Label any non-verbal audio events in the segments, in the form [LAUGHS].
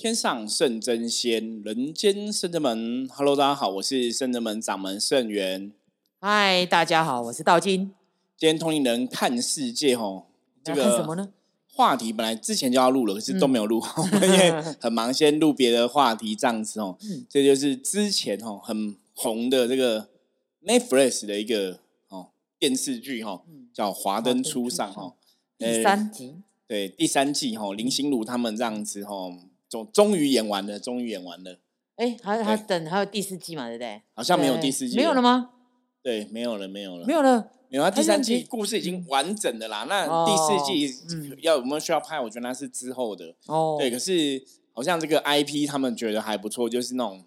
天上圣真仙，人间圣真门。Hello，大家好，我是圣真门掌门圣元。嗨，大家好，我是道金。今天通灵人看世界，吼，这个什么呢？话题本来之前就要录了，可是都没有录，[LAUGHS] 因为很忙，先录别的话题这样子哦。这就是之前哦很红的这个 Netflix 的一个哦电视剧哈，叫《华灯初上》哈，第三集。对，第三季哈，林心如他们这样子哈。终终于演完了，终于演完了。哎，还还等还有第四季嘛？对不对？好像没有第四季，没有了吗？对，没有了，没有了，没有了。没有啊，第三季故事已经完整的啦。那第四季要我们需要拍，我觉得那是之后的。哦，对，可是好像这个 IP 他们觉得还不错，就是那种。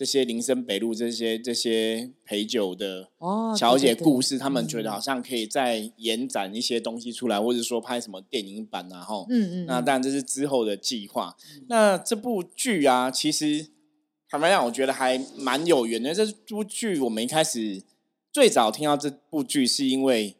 这些林森北路这些这些陪酒的小姐故事，他们觉得好像可以再延展一些东西出来，或者说拍什么电影版，啊，哈，嗯嗯，那当然这是之后的计划。那这部剧啊，其实坦白讲，我觉得还蛮有缘的。这部剧我们一开始最早听到这部剧，是因为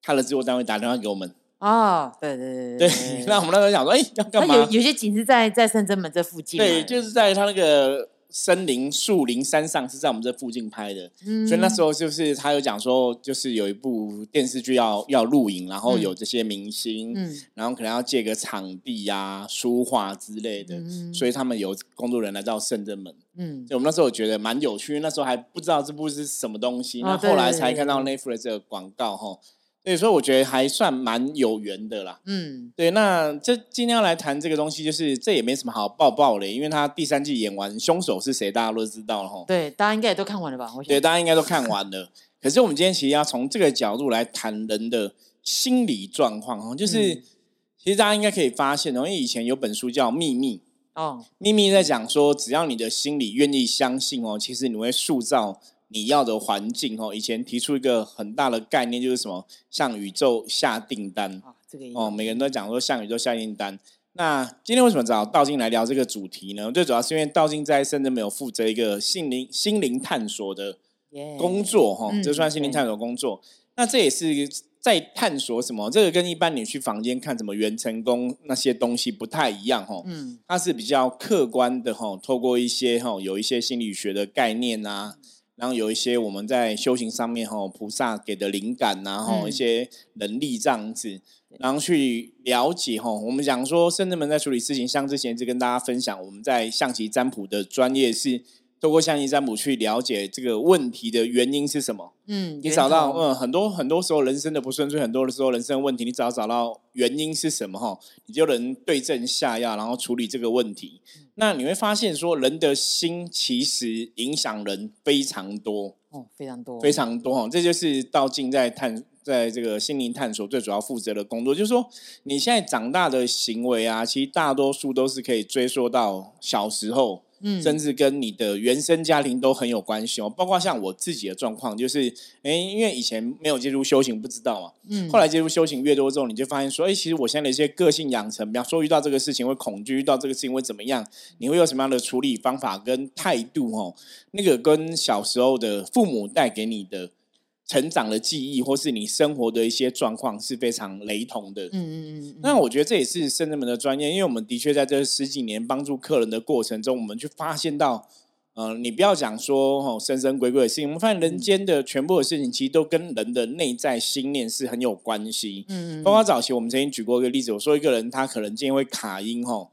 他的制作单位打电话给我们啊，对对对对，[LAUGHS] 那我们那时候想说，哎，要干嘛？有有些景是在在深圳门这附近，对，就是在他那个。森林、树林、山上是在我们这附近拍的，所以那时候就是他有讲说，就是有一部电视剧要要录影，然后有这些明星，嗯。然后可能要借个场地呀、书画之类的，嗯。所以他们有工作人员来到圣正门。嗯，我们那时候觉得蛮有趣，那时候还不知道这部是什么东西，那后来才看到 Netflix 这个广告哈。对，所以我觉得还算蛮有缘的啦。嗯，对，那这今天要来谈这个东西，就是这也没什么好爆爆的，因为他第三季演完，凶手是谁，大家都知道了哈。对，大家应该也都看完了吧？对，大家应该都看完了。可是我们今天其实要从这个角度来谈人的心理状况哈，就是其实大家应该可以发现，因为以前有本书叫《秘密》哦，《秘密》在讲说，只要你的心里愿意相信哦，其实你会塑造。你要的环境哦，以前提出一个很大的概念，就是什么向宇宙下订单啊，这个哦，每个人都讲说向宇宙下订单。那今天为什么找道静来聊这个主题呢？最主要是因为道静在深圳没有负责一个心灵心灵探索的工作哈，这算心灵探索工作。那这也是在探索什么？这个跟一般你去房间看什么元成功那些东西不太一样哈。嗯，它是比较客观的哈，透过一些哈有一些心理学的概念啊。然后有一些我们在修行上面哈，菩萨给的灵感，然后一些能力这样子，然后去了解哈。我们讲说，圣人们在处理事情，像之前一直跟大家分享，我们在象棋占卜的专业是。透过象棋占卜去了解这个问题的原因是什么？嗯，你找到嗯很多很多时候人生的不顺遂，很多的时候人生问题，你只要找到原因是什么哈，你就能对症下药，然后处理这个问题。那你会发现说，人的心其实影响人非常多哦，非常多，非常多哈。这就是道静在探在这个心灵探索最主要负责的工作，就是说你现在长大的行为啊，其实大多数都是可以追溯到小时候。甚至跟你的原生家庭都很有关系哦，包括像我自己的状况，就是，哎，因为以前没有接触修行，不知道嘛，嗯，后来接触修行越多之后，你就发现说，哎，其实我现在的一些个性养成，比方说遇到这个事情会恐惧，遇到这个事情会怎么样，你会有什么样的处理方法跟态度哦，那个跟小时候的父母带给你的。成长的记忆，或是你生活的一些状况是非常雷同的。嗯嗯嗯。那我觉得这也是圣人们的专业，因为我们的确在这十几年帮助客人的过程中，我们去发现到，呃，你不要讲说哦神神鬼鬼的事情，我们发现人间的全部的事情，其实都跟人的内在心念是很有关系。嗯嗯。包括早期我们曾经举过一个例子，我说一个人他可能今天会卡音吼，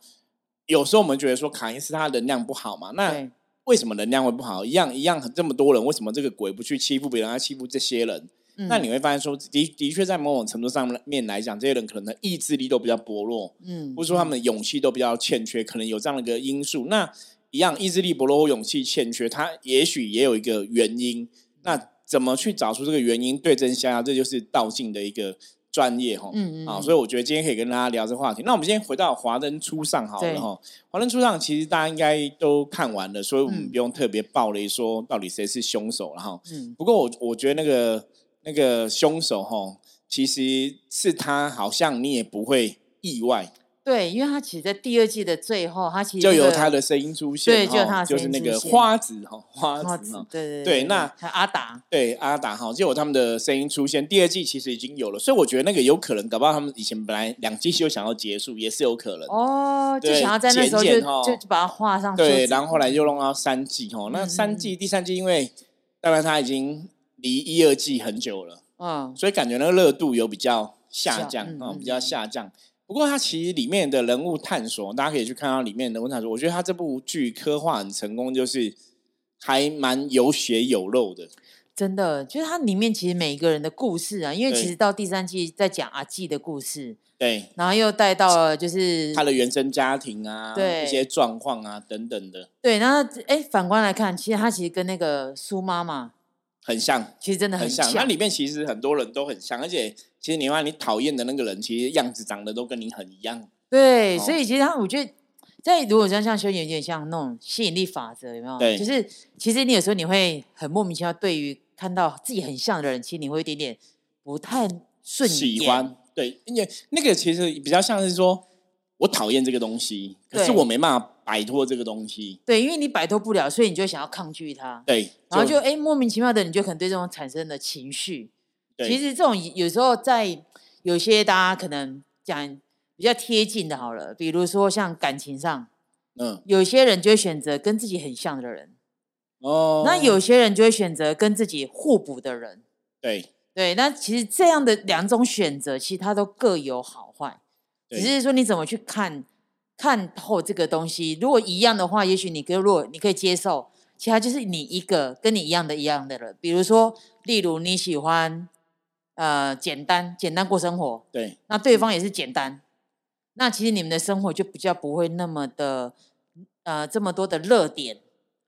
有时候我们觉得说卡音是他能量不好嘛，那。为什么能量会不好？一样一样，这么多人，为什么这个鬼不去欺负别人，要欺负这些人？那你会发现说，的的确在某种程度上面来讲，这些人可能的意志力都比较薄弱，嗯，或者说他们勇气都比较欠缺，可能有这样的一个因素。那一样意志力薄弱或勇气欠缺，他也许也有一个原因。那怎么去找出这个原因，对症下药，这就是道静的一个。专业哈，嗯嗯，啊，所以我觉得今天可以跟大家聊这个话题。那我们今天回到《华灯初上》好了哈，《华灯初上》其实大家应该都看完了，所以我们不用特别爆雷说到底谁是凶手了哈。嗯，不过我我觉得那个那个凶手哈，其实是他，好像你也不会意外对，因为他其实，在第二季的最后，他其实就有他的声音出现，对就有他的声就是那个花子哈，花花子。对对对那阿达，对阿达哈，就有他们的声音出现。第二季其实已经有了，所以我觉得那个有可能，搞不好他们以前本来两季就想要结束，也是有可能。哦，就对想要在那时候就就就把它画上对，然后后来又弄到三季哈，那嗯三季、第三季，因为当然他已经离一二季很久了，嗯，所以感觉那个热度有比较下下降啊、嗯嗯比较下降。不过它其实里面的人物探索，大家可以去看到里面的人物探索。我觉得它这部剧刻画很成功，就是还蛮有血有肉的。真的，就是它里面其实每一个人的故事啊，因为其实到第三季在讲阿纪的故事，对，然后又带到了就是他的原生家庭啊，对一些状况啊等等的，对，那哎反观来看，其实他其实跟那个苏妈妈很像，其实真的很像。像，那里面其实很多人都很像，而且其实你看你讨厌的那个人，其实样子长得都跟你很一样。对，哦所以其实他我觉得。在如果像像修有点像那种吸引力法则，有没有？对就是其实你有时候你会很莫名其妙，对于看到自己很像的人，其实你会有一点点不太顺眼。喜欢，对，因为那个其实比较像是说，我讨厌这个东西，可是我没办法摆脱这个东西，对，因为你摆脱不了，所以你就想要抗拒它，对，然后就哎莫名其妙的，你就可能对这种产生了情绪。对其实这种有时候在有些大家可能讲比较贴近的，好了，比如说像感情上，嗯有些人就会选择跟自己很像的人，哦，那有些人就会选择跟自己互补的人。对对，那其实这样的两种选择，其实它都各有好坏，只是说你怎么去看看透这个东西。如果一样的话，也许你可以，如果你可以接受，其他就是你一个跟你一样的一样的人。比如说，例如你喜欢呃简单简单过生活，对。那对方也是简单，那其实你们的生活就比较不会那么的呃这么多的热点。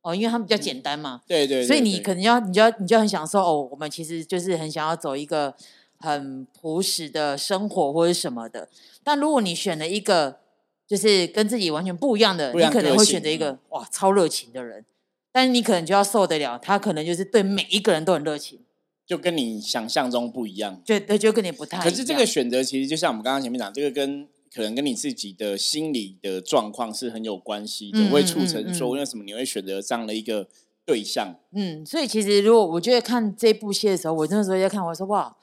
哦，因为他们比较简单嘛。对对，所以你可能要，你就要，你就很享受哦。我们其实就是很想要走一个很朴实的生活或者什么的。但如果你选了一个就是跟自己完全不一样的，样你可能会选择一个哇超热情的人，但是你可能就要受得了，他可能就是对每一个人都很热情，就跟你想象中不一样。对对，就跟你不太。可是这个选择其实就像我们刚刚前面讲，这个跟可能跟你自己的心理的状况是很有关系的，嗯会促成说为什么你会选择这样的一个对象。嗯，所以其实如果我觉得看这部戏的时候，我那时候在看，我说哇，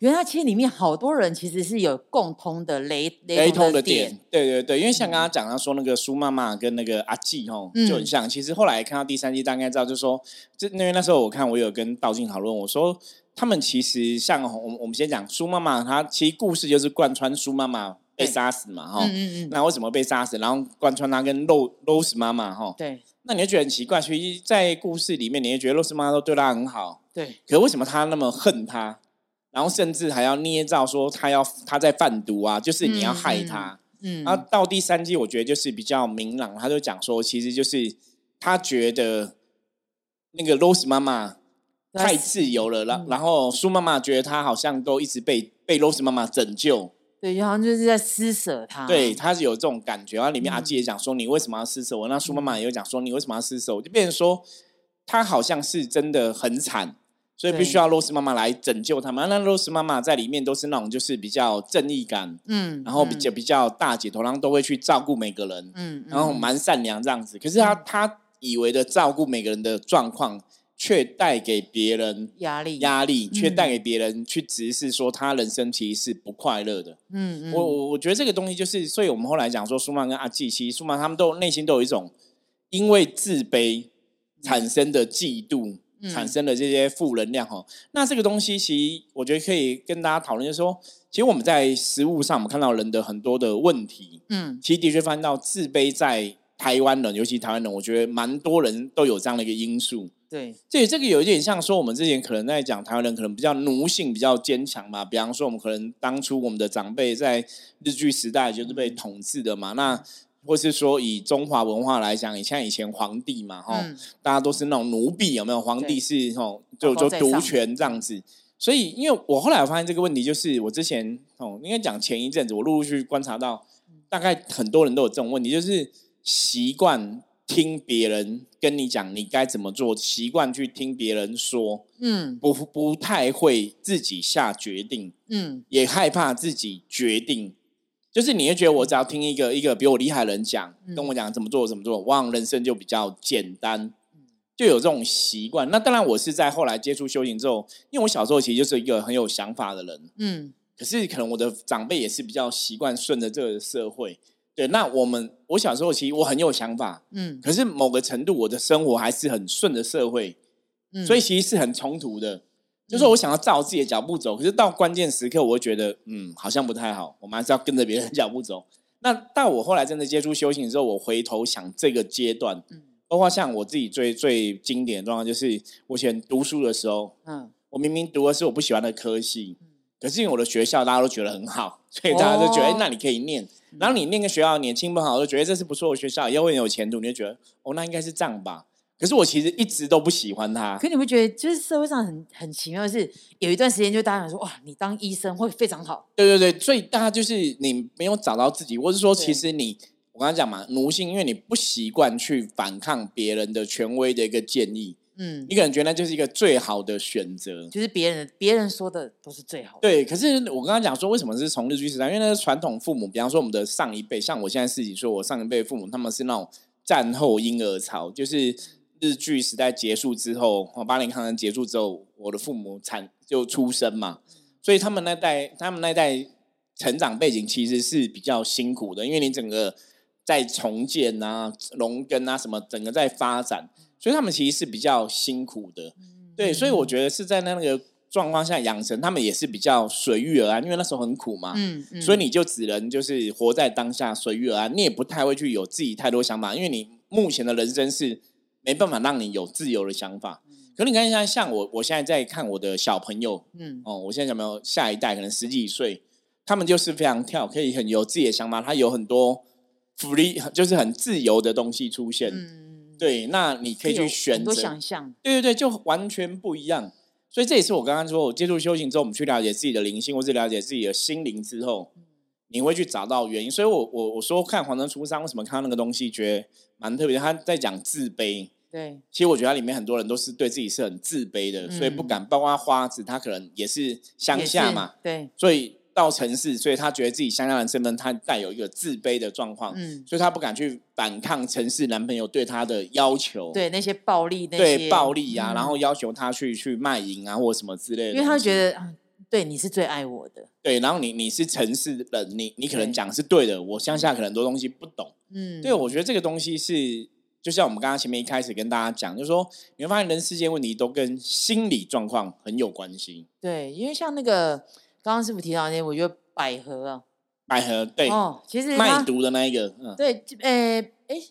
原来其实里面好多人其实是有共通的雷雷同的点点，，对对对，因为像刚刚讲到说那个苏妈妈跟那个阿纪吼嗯就很像。其实后来看到第三季，大概知道就是说，就因为那时候我看我有跟道静讨论，我说他们其实像我们我们先讲苏妈妈，她其实故事就是贯穿苏妈妈被对杀死嘛哈。嗯嗯嗯，那为什么被杀死？然后贯穿她跟 Rose 妈妈哈，对那你就觉得很奇怪。其实，在故事里面，你会觉得 Rose 妈妈都对她很好，对可为什么她那么恨她？然后甚至还要捏造说他要他在贩毒啊，就是你要害他。嗯，然后到第三季，我觉得就是比较明朗，他就讲说，其实就是他觉得那个 Rose 妈妈太自由了，然、然后苏妈妈觉得他好像都一直被被 Rose 妈妈拯救，对，好像就是在施舍他。对，他是有这种感觉。然后里面嗯阿基也讲说，你为什么要施舍我？那苏妈妈也有讲说，你为什么要施舍我？就变成说，他好像是真的很惨。所以必须要 Rose 妈妈来拯救他们。那 Rose 妈妈在里面都是那种就是比较正义感，嗯，然后比较比较大姐头，然后都会去照顾每个人。嗯，嗯，然后嗯蛮善良这样子。可是她她以为的照顾每个人的状况，却带给别人压力，压力，却嗯带给别人去直视说他人生其实是不快乐的。嗯嗯，我我我觉得这个东西就是，所以我们后来讲说，舒曼跟阿季，其实舒曼他们都内心都有一种因为自卑产生的嫉妒。嗯。产生的这些负能量哈，那这个东西其实我觉得可以跟大家讨论，就是说，其实我们在食物上，我们看到人的很多的问题，嗯。其实的确发现到自卑在台湾人，尤其台湾人，我觉得蛮多人都有这样的一个因素。对，这这个有一点像说，我们之前可能在讲台湾人可能比较奴性比较坚强嘛，比方说我们可能当初我们的长辈在日据时代就是被统治的嘛，那或是说以中华文化来讲，你像以前皇帝嘛，哈、嗯大家都是那种奴婢，有没有？皇帝是吼，就就独权这样子。所以，因为我后来我发现这个问题，就是我之前哦，应该讲前一阵子，我陆陆续续观察到，大概很多人都有这种问题，就是习惯听别人跟你讲你该怎么做，习惯去听别人说，嗯不不太会自己下决定，嗯也害怕自己决定。就是你会觉得我只要听一个一个比我厉害的人讲，跟我讲怎么做怎么做，我好像人生就比较简单，就有这种习惯。那当然，我是在后来接触修行之后，因为我小时候其实就是一个很有想法的人，嗯，可是可能我的长辈也是比较习惯顺着这个社会。对，那我们我小时候其实我很有想法，嗯，可是某个程度我的生活还是很顺着社会，嗯，所以其实是很冲突的。就是我想要照自己的脚步走，可是到关键时刻，我会觉得，嗯，好像不太好。我们还是要跟着别人脚步走。那到我后来真的接触修行之后，我回头想这个阶段，嗯，包括像我自己最最经典的状况，就是我以前读书的时候，嗯，我明明读的是我不喜欢的科系，可是因为我的学校大家都觉得很好，所以大家都觉得，哎，那你可以念。然后你念个学校年轻不好，就觉得这是不错的学校，以后很有前途，你就觉得，哦，那应该是这样吧。可是我其实一直都不喜欢他。可你会觉得，就是社会上很很奇妙的是，有一段时间就大家说，哇，你当医生会非常好。对对对，所以大家就是你没有找到自己，或是说，其实你我刚才讲嘛，奴性，因为你不习惯去反抗别人的权威的一个建议，嗯，你可能觉得那就是一个最好的选择，就是别人别人说的都是最好的。对，可是我刚刚讲说，为什么是从日据时代？因为那是传统父母，比方说我们的上一辈，像我现在自己说，我上一辈父母他们是那种战后婴儿潮，就是。日剧时代结束之后，八零抗战结束之后，我的父母产就出生嘛，所以他们那代，他们那代成长背景其实是比较辛苦的，因为你整个在重建啊、农耕啊什么，整个在发展，所以他们其实是比较辛苦的。对，所以我觉得是在那个状况下养成，他们也是比较随遇而安，因为那时候很苦嘛。嗯嗯。所以你就只能就是活在当下，随遇而安，你也不太会去有自己太多想法，因为你目前的人生是。没办法让你有自由的想法，可你看一下，像我，我现在在看我的小朋友，嗯，哦，我现在小朋友下一代可能十几岁，他们就是非常跳，可以很有自己的想法，他有很多福利，就是很自由的东西出现，嗯，对，那你可以去选择想象，对对对，就完全不一样。所以这也是我刚刚说，我接触修行之后，我们去了解自己的灵性，或是了解自己的心灵之后，你会去找到原因。所以我我我说看《黄灯初上》，为什么看到那个东西觉得蛮特别？他在讲自卑。对，其实我觉得里面很多人都是对自己是很自卑的，所以不敢。包括花子，他可能也是乡下嘛，对，所以到城市，所以他觉得自己乡下人身份，他带有一个自卑的状况，嗯，所以他不敢去反抗城市男朋友对他的要求，对那些暴力，对暴力呀，然后要求他去去卖淫啊，或什么之类的，因为他觉得，对你是最爱我的，对，然后你你是城市人，你你可能讲是对的，我乡下可能很多东西不懂，嗯，对，我觉得这个东西是。就像我们刚刚前面一开始跟大家讲，就是说你会发现人世间问题都跟心理状况很有关系。对，因为像那个刚刚师傅提到那，我觉得百合啊，百合对哦，其实卖毒的那一个，嗯，对，呃，哎，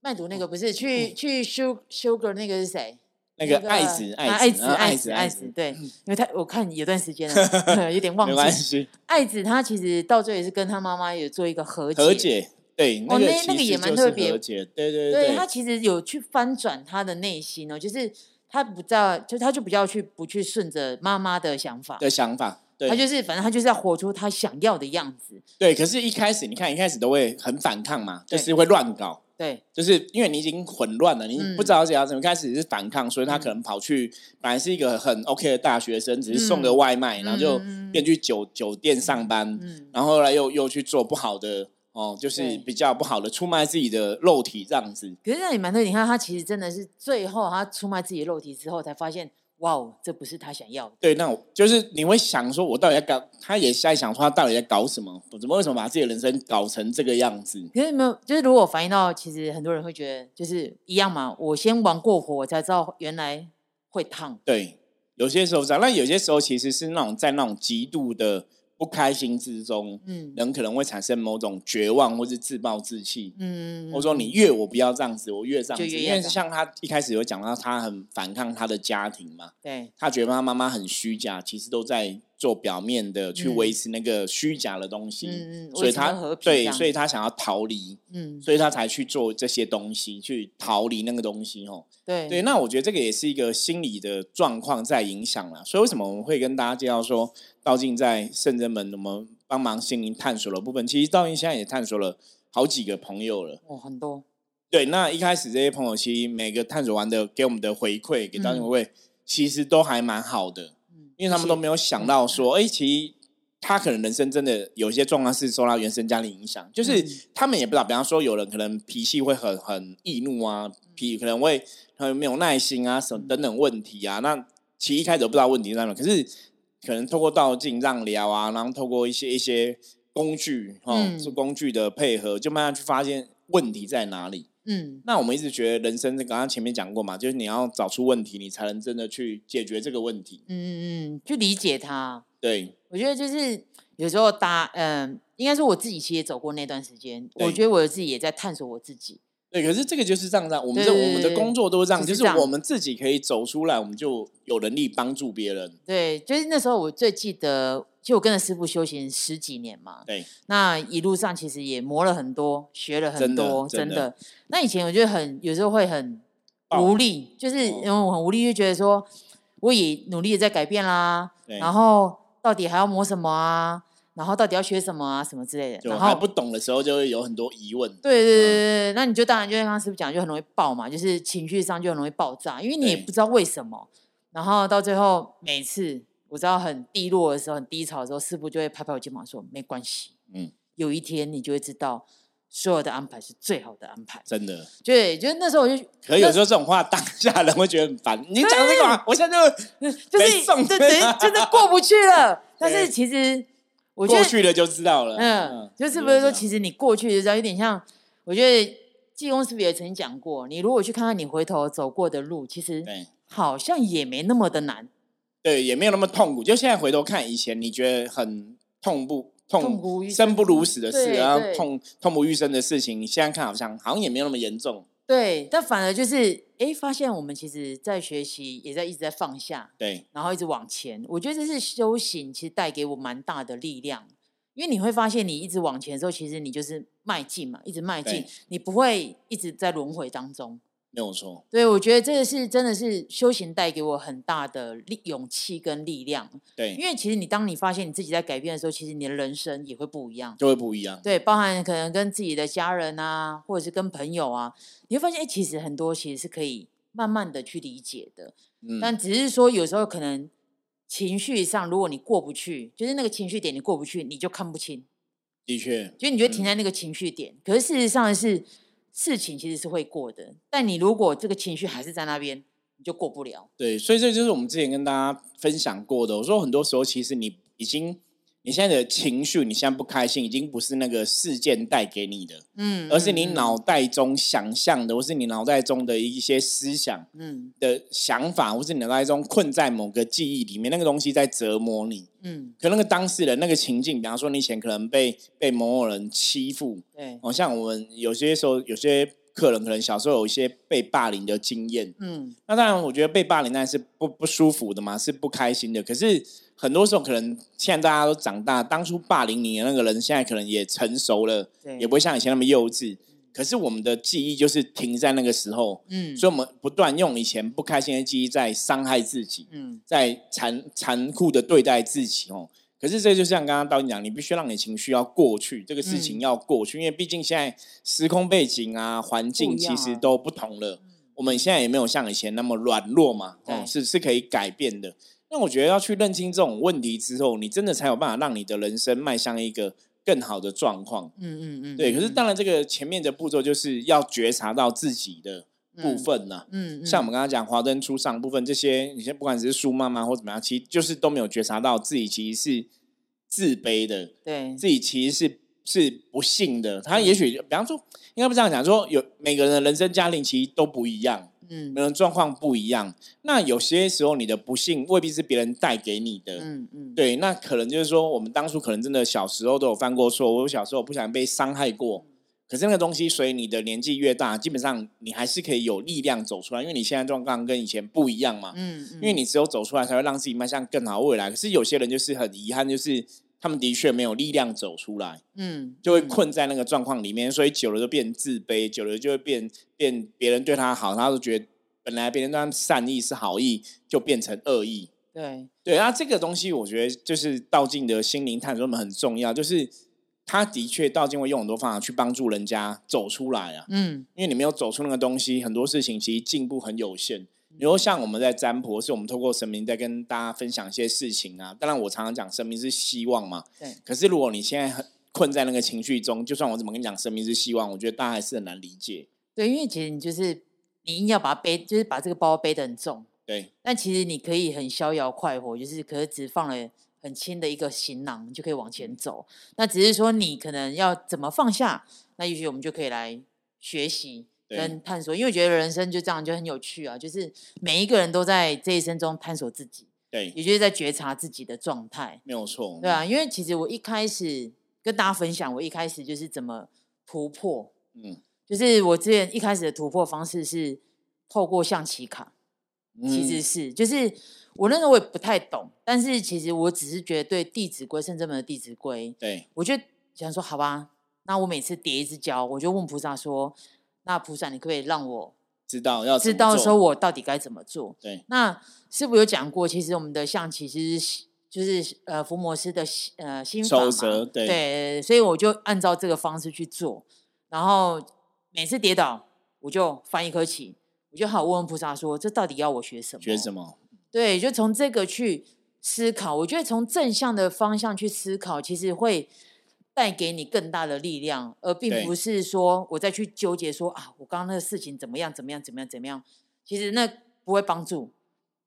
卖毒那个不是去去修修个那个是谁？那个爱子，爱子，爱子，爱子，对，因为他我看有段时间了，[LAUGHS] 有点忘记。爱子他其实到最后也是跟他妈妈有做一个和解。和解。对，哦，那那个也蛮特别，对对对，对他其实有去翻转他的内心哦，就是他不叫，就他就比较去不去顺着妈妈的想法的想法，他就是反正他就是要活出他想要的样子。对，可是，一开始你看，一开始都会很反抗嘛，就是会乱搞。对，就是因为你已经混乱了，你不知道怎样怎么开始是反抗，所以他可能跑去本来是一个很 OK 的大学生，只是送个外卖，然后就变去酒酒店上班，然后后来又又去做不好的。哦，就是比较不好的出卖自己的肉体这样子。可是那也蛮对，你看他其实真的是最后他出卖自己的肉体之后，才发现哇哦，这不是他想要的。对，那我就是你会想说，我到底在搞？他也在想说，他到底在搞什么？怎么为什么把自己的人生搞成这个样子？可是没有，就是如果反映到，其实很多人会觉得，就是一样嘛。我先玩过火，我才知道原来会烫。对，有些时候这样，那有些时候其实是那种在那种极度的。不开心之中，嗯，人可能会产生某种绝望，或是自暴自弃，嗯，或者说你越我不要这样子，我越这样子，因为像他一开始有讲到，他很反抗他的家庭嘛，对，他觉得他妈妈很虚假，其实都在做表面的去维持那个虚假的东西，嗯嗯，所以他对，所以他想要逃离，嗯，所以他才去做这些东西，去逃离那个东西，哦。对对，那我觉得这个也是一个心理的状况在影响了，所以为什么我们会跟大家介绍说？道静在圣人们，我们帮忙心灵探索的部分，其实道静现在也探索了好几个朋友了。哦，很多。对，那一开始这些朋友，其实每个探索完的给我们的回馈，给道静回馈，其实都还蛮好的。嗯，因为他们都没有想到说，哎，其实他可能人生真的有些状况是受到原生家庭影响，就是他们也不知道，比方说有人可能脾气会很很易怒啊，脾可能会很没有耐心啊，什么等等问题啊。那其实一开始都不知道问题在哪，可是可能透过道镜让聊啊，然后透过一些一些工具哈，是工具的配合，就慢慢去发现问题在哪里。嗯，那我们一直觉得人生，刚刚前面讲过嘛，就是你要找出问题，你才能真的去解决这个问题。嗯嗯嗯，去理解它。对，我觉得就是有时候搭，嗯，应该说我自己其实也走过那段时间，我觉得我自己也在探索我自己。对，可是这个就是这样，我们这我们的工作都是这样，就是我们自己可以走出来，我们就有能力帮助别人。对，就是那时候我最记得。就我跟着师傅修行十几年嘛，对，那一路上其实也磨了很多，学了很多，真的。那以前我觉得很有时候会很无力，就是因为我很无力，就觉得说我也努力的在改变啦，然后到底还要磨什么啊？然后到底要学什么啊？什么之类的。然后不懂的时候就会有很多疑问。对对对对对，那你就当然就像刚刚师傅讲，就很容易爆嘛，就是情绪上就很容易爆炸，因为你也不知道为什么，然后到最后每次。我知道很低落的时候，很低潮的时候，师傅就会拍拍我肩膀说：“没关系，嗯，有一天你就会知道，所有的安排是最好的安排。”真的，对，就是那时候我就，可有时候这种话当下人会觉得很烦。你讲这个，我现在就 [LAUGHS] 就是对对，就是过不去了。[LAUGHS] 但是其实我过去了就知道了。嗯，就是不是说，其实你过去就知道，有点像，我觉得济公是不是也曾经讲过，你如果去看看你回头走过的路，其实好像也没那么的难。对，也没有那么痛苦。就现在回头看以前，你觉得很痛不痛、生不如死的事，然后痛痛不欲生的事情，你现在看好像好像也没有那么严重。对，但反而就是哎，发现我们其实在学习，也在一直在放下，对，然后一直往前。我觉得这是修行，其实带给我蛮大的力量。因为你会发现，你一直往前的时候，其实你就是迈进嘛，一直迈进，你不会一直在轮回当中。没有错，对，我觉得这个是真的是修行带给我很大的力、勇气跟力量。对，因为其实你当你发现你自己在改变的时候，其实你的人生也会不一样，就会不一样。对，包含可能跟自己的家人啊，或者是跟朋友啊，你会发现，哎，其实很多其实是可以慢慢的去理解的。嗯，但只是说有时候可能情绪上，如果你过不去，就是那个情绪点你过不去，你就看不清。的确，就你觉得停在那个情绪点，可是事实上是。事情其实是会过的，但你如果这个情绪还是在那边，你就过不了。对，所以这就是我们之前跟大家分享过的。我说很多时候，其实你已经。你现在的情绪，你现在不开心，已经不是那个事件带给你的，嗯，而是你脑袋中想象的，或是你脑袋中的一些思想，嗯，的想法，或是你脑袋中困在某个记忆里面，那个东西在折磨你，嗯，可那个当事人那个情境，比方说你以前可能被被某某人欺负，对，哦，像我们有些时候有些客人可能小时候有一些被霸凌的经验，嗯，那当然我觉得被霸凌那是不不舒服的嘛，是不开心的，可是。很多时候可能现在大家都长大，当初霸凌你的那个人，现在可能也成熟了，也不会像以前那么幼稚。可是我们的记忆就是停在那个时候，嗯，所以我们不断用以前不开心的记忆在伤害自己，嗯，在残残酷的对待自己哦。可是这就像刚刚导演讲，你必须让你情绪要过去，这个事情要过去，因为毕竟现在时空背景啊、环境其实都不同了。我们现在也没有像以前那么软弱嘛，哦，是是可以改变的。那我觉得要去认清这种问题之后，你真的才有办法让你的人生迈向一个更好的状况。嗯嗯嗯，对。可是当然，这个前面的步骤就是要觉察到自己的部分呢。嗯嗯。像我们刚刚讲华灯初上部分，这些你先不管只是苏妈妈或怎么样，其实就是都没有觉察到自己其实是自卑的。对。自己其实是是不幸的。他也许比方说，应该不这样讲，说有每个人的人生家庭其实都不一样。嗯，每人状况不一样，那有些时候你的不幸未必是别人带给你的，嗯嗯，对，那可能就是说，我们当初可能真的小时候都有犯过错，我小时候不想被伤害过，可是那个东西随你的年纪越大，基本上你还是可以有力量走出来，因为你现在状况跟以前不一样嘛，嗯嗯，因为你只有走出来才会让自己迈向更好未来。可是有些人就是很遗憾，就是。他们的确没有力量走出来，嗯，就会困在那个状况里面，所以久了就变自卑，久了就会变变别人对他好，他都觉得本来别人对他善意是好意，就变成恶意。对对，那这个东西我觉得就是道静的心灵探索们很重要，就是他的确道静会用很多方法去帮助人家走出来啊，嗯，因为你没有走出那个东西，很多事情其实进步很有限。比如像我们在占卜，是我们透过神明在跟大家分享一些事情啊。当然，我常常讲神明是希望嘛。对。可是如果你现在很困在那个情绪中，就算我怎么跟你讲神明是希望，我觉得大家还是很难理解。对，因为其实你就是你硬要把它背，就是把这个包背得很重。对。但其实你可以很逍遥快活，就是可是只放了很轻的一个行囊，就可以往前走。那只是说你可能要怎么放下，那也许我们就可以来学习。跟探索，因为我觉得人生就这样就很有趣啊，就是每一个人都在这一生中探索自己，对，也就是在觉察自己的状态，没有错，对啊，因为其实我一开始跟大家分享，我一开始就是怎么突破，嗯，就是我之前一开始的突破方式是透过象棋卡，其实是，就是我那时候我也不太懂，但是其实我只是觉得对《弟子规》圣真门的《弟子规》，对。我就想说，好吧，那我每次叠一只脚，我就问菩萨说。那菩萨，你可不可以让我知道要知道说我到底该怎么做？对，那师傅有讲过，其实我们的象棋其实就是呃伏魔师的呃心法嘛，对，所以我就按照这个方式去做，然后每次跌倒我就翻一颗棋，我就好问问菩萨说，这到底要我学什么？学什么？对，就从这个去思考，我觉得从正向的方向去思考，其实会。带给你更大的力量，而并不是说我再去纠结说啊，我刚刚那个事情怎么样怎么样怎么样怎么样，其实那不会帮助。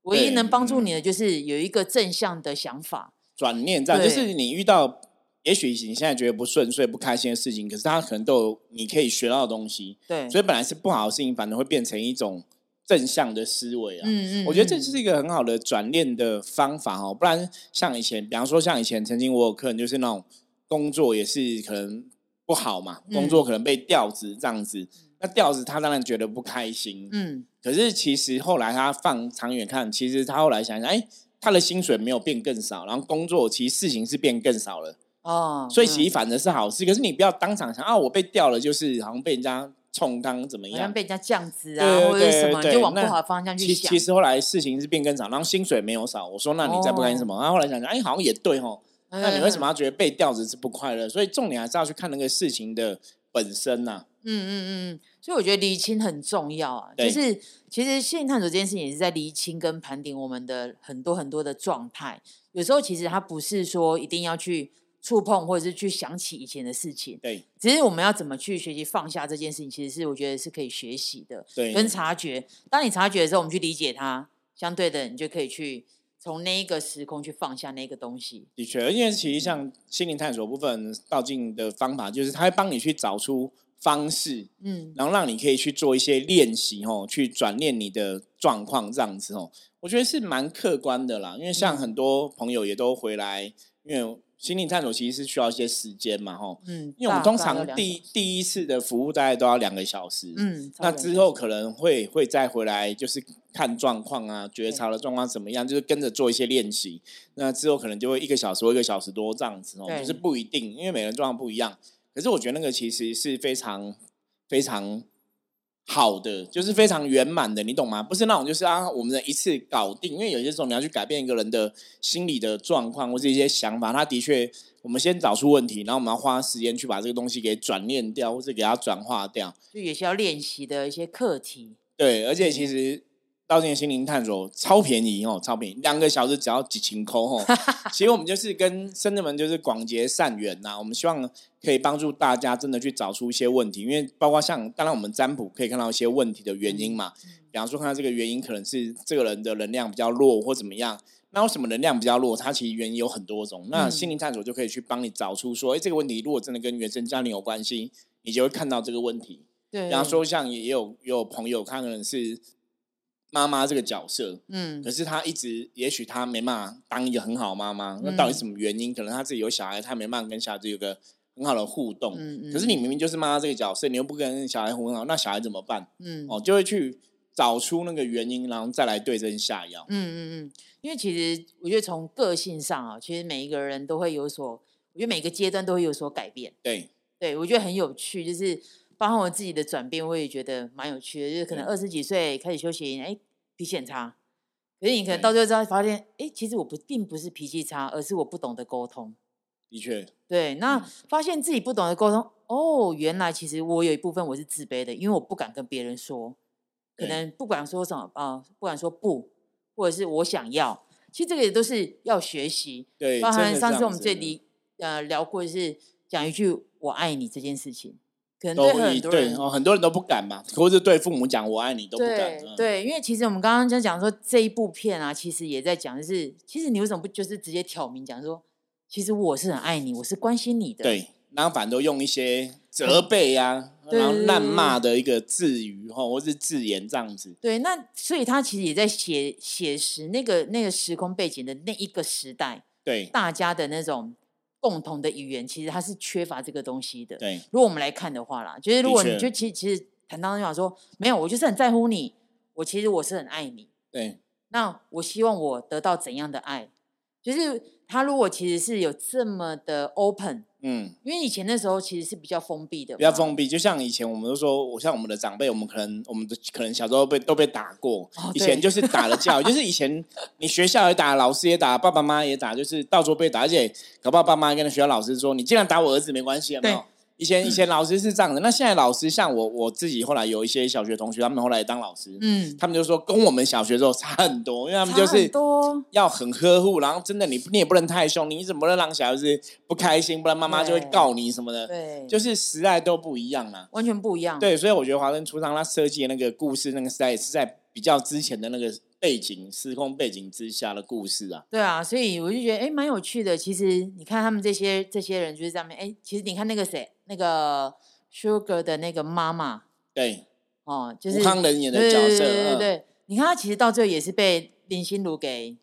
唯一能帮助你的就是有一个正向的想法，转念这样，就是你遇到也许你现在觉得不顺遂、不开心的事情，可是它可能都有你可以学到的东西。对，所以本来是不好的事情，反而会变成一种正向的思维啊。嗯嗯，我觉得这是一个很好的转念的方法哦。不然像以前，比方说像以前曾经我有客人就是那种。工作也是可能不好嘛，工作可能被调职这样子，那调职他当然觉得不开心。嗯，可是其实后来他放长远看，其实他后来想想，哎，他的薪水没有变更少，然后工作其实事情是变更少了。哦，所以其实反而是好事。可是你不要当场想啊，我被调了，就是好像被人家冲刚怎么样，被人家降职啊，或者什么，就往不好的方向去想。其实后来事情是变更少，然后薪水没有少。我说那你再不开心什么？然后后来想想，哎，好像也对哦。那你为什么要觉得被调职是不快乐？所以重点还是要去看那个事情的本身呐。嗯嗯嗯，所以我觉得厘清很重要啊。就是其实心灵探索这件事情也是在厘清跟盘点我们的很多很多的状态。有时候其实它不是说一定要去触碰或者是去想起以前的事情。对，只是我们要怎么去学习放下这件事情，其实是我觉得是可以学习的。对，跟察觉。当你察觉的时候，我们去理解它，相对的，你就可以去。从那一个时空去放下那个东西，的确，因为其实像心灵探索部分道静的方法，就是他会帮你去找出方式，嗯，然后让你可以去做一些练习，哦，去转念你的状况，这样子，哦，我觉得是蛮客观的啦。因为像很多朋友也都回来，因为。心灵探索其实是需要一些时间嘛，吼，嗯，因为我们通常第第一次的服务大概都要两个小时，嗯，那之后可能会会再回来，就是看状况啊，觉察的状况怎么样，就是跟着做一些练习，那之后可能就会一个小时或一个小时多这样子哦，就是不一定，因为每个人状况不一样，可是我觉得那个其实是非常非常。好的，就是非常圆满的，你懂吗？不是那种就是啊，我们的一次搞定。因为有些时候你要去改变一个人的心理的状况或者一些想法，他的确，我们先找出问题，然后我们要花时间去把这个东西给转念掉，或者给它转化掉，就也是要练习的一些课题。对，而且其实。到这个心灵探索超便宜哦，超便宜，两个小时只要几千块哦。[LAUGHS] 其实我们就是跟深圳们就是广结善缘呐，我们希望可以帮助大家真的去找出一些问题，因为包括像当然我们占卜可以看到一些问题的原因嘛，比方说看到这个原因可能是这个人的能量比较弱或怎么样，那为什么能量比较弱？它其实原因有很多种，那心灵探索就可以去帮你找出说，哎，这个问题如果真的跟原生家庭有关系，你就会看到这个问题。对，比方说像也有也有朋友，他可能是。妈妈这个角色，嗯，可是她一直，也许她没办法当一个很好妈妈。那到底什么原因？可能她自己有小孩，她没办法跟小孩子有个很好的互动。嗯嗯。可是你明明就是妈妈这个角色，你又不跟小孩很好，那小孩怎么办？嗯。哦，就会去找出那个原因，然后再来对症下药。嗯嗯嗯。因为其实我觉得从个性上啊，其实每一个人都会有所，我觉得每个阶段都会有所改变。对。对，我觉得很有趣，就是。包含我自己的转变，我也觉得蛮有趣的。就是可能二十几岁开始修行，哎，脾气很差。可是你可能到最后之后发现，哎，其实我不并不是脾气差，而是我不懂得沟通。的确。对，那发现自己不懂得沟通，哦，原来其实我有一部分我是自卑的，因为我不敢跟别人说。可能不管说什么啊、呃不管说不，或者是我想要，其实这个也都是要学习。对，包含上次我们这里呃聊过，的是讲一句“我爱你”这件事情，可能都对很多人对哦，很多人都不敢嘛，或者对父母讲我爱你都不敢。嗯对对，因为其实我们刚刚在讲说这一部片啊，其实也在讲，就是其实你为什么不就是直接挑明讲说，其实我是很爱你，我是关心你的。对，然后反正都用一些 [LAUGHS] 责备呀、对然后对对谩骂的一个字语哈，或是字言这样子。对，那所以他其实也在写写实那个那个时空背景的那一个时代，对大家的那种共同的语言，其实它是缺乏这个东西的。对如果我们来看的话啦，就是如果你就其实其实谈到那讲说，没有，我就是很在乎你，我其实我是很爱你，对那我希望我得到怎样的爱？就是他如果其实是有这么的 open，嗯，因为以前那时候其实是比较封闭的，比较封闭。就像以前我们都说，我像我们的长辈，我们可能我们的可能小时候被都被打过，哦以前就是打了教育，[LAUGHS] 就是以前你学校也打，老师也打，爸爸妈妈也打，就是到处被打，而且搞不好爸妈跟学校老师说，你既然打我儿子没关系，有没有对？以前以前老师是这样的，那现在老师像我我自己后来有一些小学同学，他们后来当老师，嗯，他们就说跟我们小学时候差很多，因为他们就是，要很呵护，然后真的你你也不能太凶，你怎么能让小孩子不开心，不然妈妈就会告你什么的。对，就是时代都不一样啦。完全不一样。对，所以我觉得华灯初上他设计的那个故事，那个时代也是在比较之前的那个背景、时空背景之下的故事啊。对啊，所以我就觉得哎，蛮有趣的。其实你看他们这些这些人就是在面，哎，其实你看那个谁，那个 Sugar 的那个妈妈对，哦，就是吴康仁演的角色，对对对对，你看他其实到最后也是被林心如给，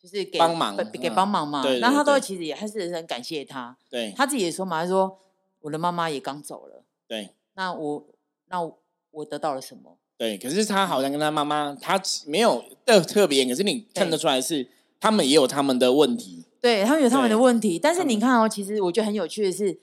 就是给帮忙给帮忙嘛。对对然后他都其实也还是很感谢他，对他自己也说嘛，他说我的妈妈也刚走了，对那我那我我得到了什么？对。可是他好像跟他妈妈，他没有特特别，可是你看得出来是他们也有他们的问题。对他们有他们的问题，但是你看哦，其实我觉得很有趣的是，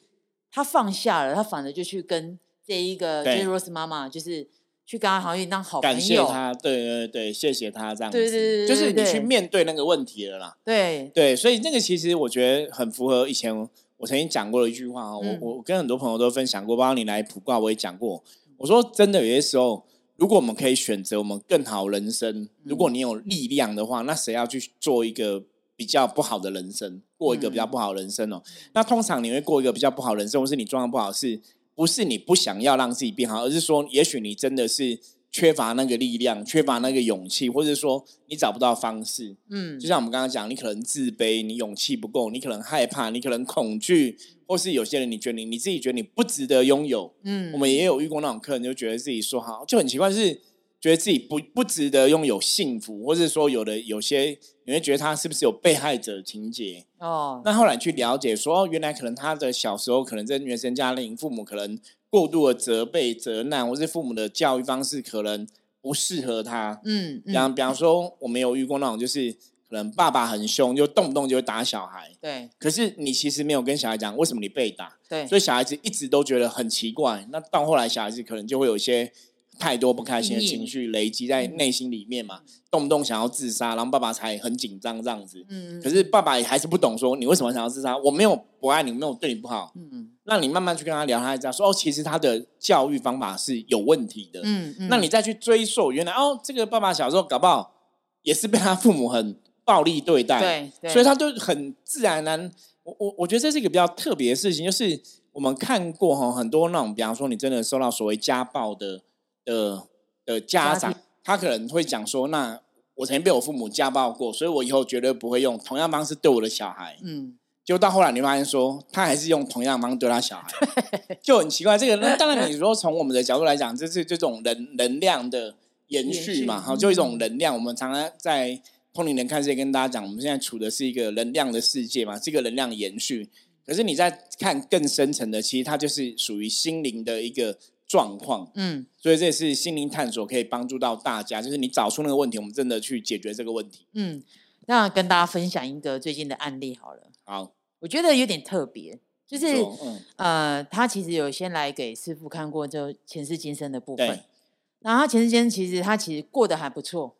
他放下了，他反而就去跟这一个就对。是 Rose 妈妈，就是去跟他好像当好朋友，感谢他，对对对，谢谢他这样子，对对对对就是你去面对那个问题了啦。对。对，所以那个其实我觉得很符合以前我曾经讲过的一句话哦，嗯。我我跟很多朋友都分享过，包括你来卜卦我也讲过，我说真的，有些时候如果我们可以选择我们更好人生，如果你有力量的话，那谁要去做一个比较不好的人生，过一个比较不好的人生哦？那通常你会过一个比较不好的人生，或是你状况不好，是不是你不想要让自己变好，而是说，也许你真的是缺乏那个力量，缺乏那个勇气，或者说你找不到方式。嗯就像我们刚刚讲，你可能自卑，你勇气不够，你可能害怕，你可能恐惧，或是有些人你觉得你你自己觉得你不值得拥有。嗯，我们也有遇过那种客人，就觉得自己说好，就很奇怪，是觉得自己不不值得拥有幸福，或者说有的有些你会觉得他是不是有被害者情节？哦，那后来去了解说，哦，原来可能他的小时候可能在原生家庭，父母可能过度的责备、责难，或是父母的教育方式可能不适合他。嗯比方嗯，比方说，我们有遇过那种，就是可能爸爸很凶，就动不动就会打小孩。对可是你其实没有跟小孩讲为什么你被打，对，所以小孩子一直都觉得很奇怪。那到后来，小孩子可能就会有一些太多不开心的情绪累积在内心里面嘛，动不动想要自杀，然后爸爸才很紧张这样子。嗯，可是爸爸也还是不懂，说你为什么想要自杀？我没有不爱你，没有对你不好。嗯让你慢慢去跟他聊，他才知道说哦，其实他的教育方法是有问题的。嗯嗯，那你再去追溯，原来哦，这个爸爸小时候搞不好也是被他父母很暴力对待，对对，所以他就很自然而然。我我我觉得这是一个比较特别的事情，就是我们看过哈很多那种，比方说你真的受到所谓家暴的的的家长家，他可能会讲说，那我曾经被我父母家暴过，所以我以后绝对不会用同样方式对我的小孩。嗯结果到后来，你会发现说，他还是用同样的方式对他小孩，就很奇怪。这个那 [LAUGHS] 当然，你说从我们的角度来讲，这是这种能能量的延续嘛，哈，就一种嗯能量。我们常常在通灵人看世界跟大家讲，我们现在处的是一个能量的世界嘛，这个能量延续。可是你在看更深层的，其实它就是属于心灵的一个状况。嗯所以这也是心灵探索可以帮助到大家，就是你找出那个问题，我们真的去解决这个问题。嗯，那跟大家分享一个最近的案例好了，好，我觉得有点特别，就是嗯，呃，他其实有先来给师傅看过就前世今生的部分对，然后他前世今生其实他其实过得还不错，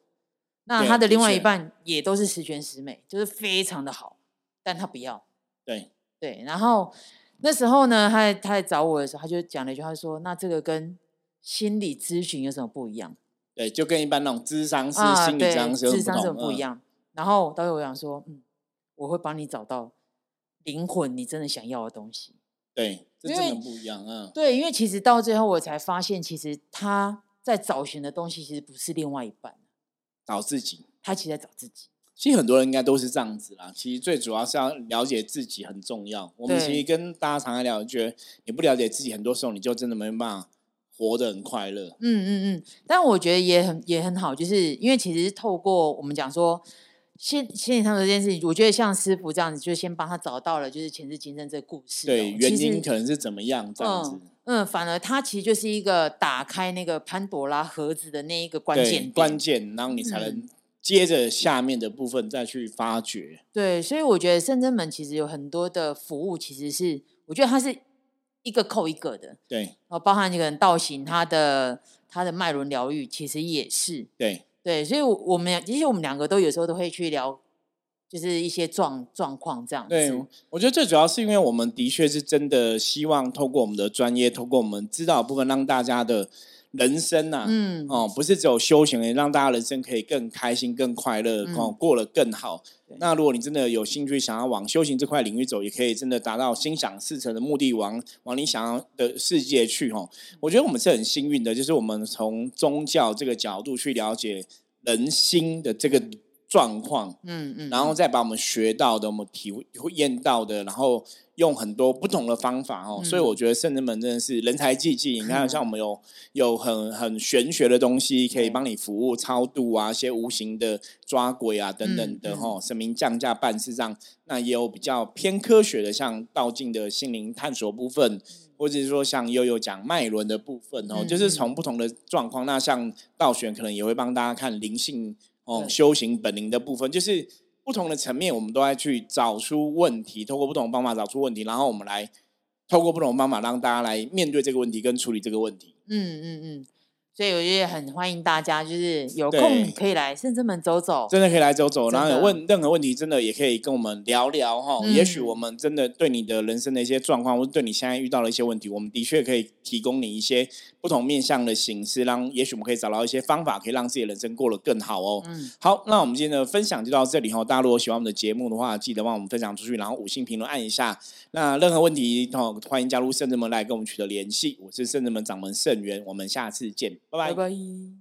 那他的另外一半也都是十全十美，就是非常的好，但他不要。对，对，然后那时候呢，他在他来找我的时候，他就讲了一句话说：“那这个跟心理咨询有什么不一样？对，就跟一般那种智商师、啊，心理对，智商是不一样。然后导演我想说，嗯，我会帮你找到灵魂，你真的想要的东西。对，这真的不一样，啊，对，因为其实到最后我才发现，其实他在找寻的东西其实不是另外一半，找自己。他其实在找自己。其实很多人应该都是这样子啦。其实最主要是要了解自己很重要。我们其实跟大家常常聊，觉得你不了解自己，很多时候你就真的没办法活得很快乐。嗯嗯嗯，但我觉得也很也很好，就是因为其实透过我们讲说心心理上的这件事情，我觉得像师傅这样子，就先帮他找到了就是前世今生这个故事哦、对，原因可能是怎么样这样子。嗯嗯，反而他其实就是一个打开那个潘多拉盒子的那一个关键关键，然后你才能嗯接着下面的部分再去发掘。对，所以我觉得圣真门其实有很多的服务，其实是我觉得它是一个扣一个的，对然后，包含这个人道行，它的它的脉轮疗愈其实也是对对，所以我我们其实我们两个都有时候都会去聊，就是一些状状况这样子。对，我觉得最主要是因为我们的确是真的希望透过我们的专业，透过我们知道的部分，让大家的人生呐、嗯，哦，不是只有修行，也让大家人生可以更开心、更快乐，嗯哦，过得更好。那如果你真的有兴趣，想要往修行这块领域走，也可以真的达到心想事成的目的，往往你想要的世界去。哦，我觉得我们是很幸运的，就是我们从宗教这个角度去了解人心的这个状况，嗯嗯，然后再把我们学到的、我们体会会验到的，然后用很多不同的方法哦，嗯所以我觉得圣人们真的是人才济济。你看，像我们有有很很玄学的东西，可以对帮你服务超度啊，一些无形的抓鬼啊等等的嗯哈、神明降价办事上，那也有比较偏科学的，像道静的心灵探索部分。或者是说像悠悠讲脉轮的部分哦，嗯就是从不同的状况，那像道玄可能也会帮大家看灵性哦、修行本灵的部分，就是不同的层面，我们都在去找出问题，透过不同的方法找出问题，然后我们来透过不同的方法让大家来面对这个问题跟处理这个问题。嗯嗯嗯，所以我觉得很欢迎大家，就是有空可以来圣真门走走。真的可以来走走，然后有问任何问题，真的也可以跟我们聊聊哈。嗯也许我们真的对你的人生的一些状况，或者对你现在遇到的一些问题，我们的确可以提供你一些不同面向的形式，让也许我们可以找到一些方法，可以让自己的人生过得更好哦。嗯，好，那我们今天的分享就到这里哈。大家如果喜欢我们的节目的话，记得帮我们分享出去，然后五星评论按一下。那任何问题哦，欢迎加入圣人门来跟我们取得联系。我是圣人门掌门圣元，我们下次见，拜拜拜拜。